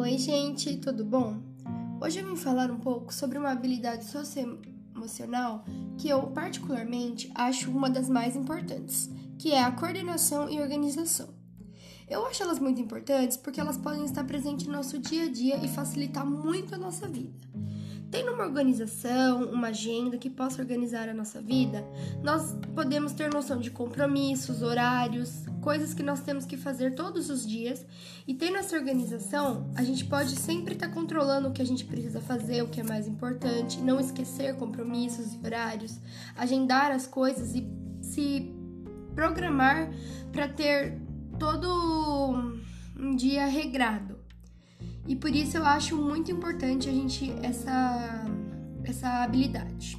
Oi, gente, tudo bom? Hoje eu vim falar um pouco sobre uma habilidade socioemocional que eu, particularmente, acho uma das mais importantes, que é a coordenação e organização. Eu acho elas muito importantes porque elas podem estar presentes no nosso dia a dia e facilitar muito a nossa vida. Tendo uma organização, uma agenda que possa organizar a nossa vida, nós podemos ter noção de compromissos, horários, coisas que nós temos que fazer todos os dias. E tendo essa organização, a gente pode sempre estar tá controlando o que a gente precisa fazer, o que é mais importante, não esquecer compromissos e horários, agendar as coisas e se programar para ter todo um dia regrado. E por isso eu acho muito importante a gente essa essa habilidade.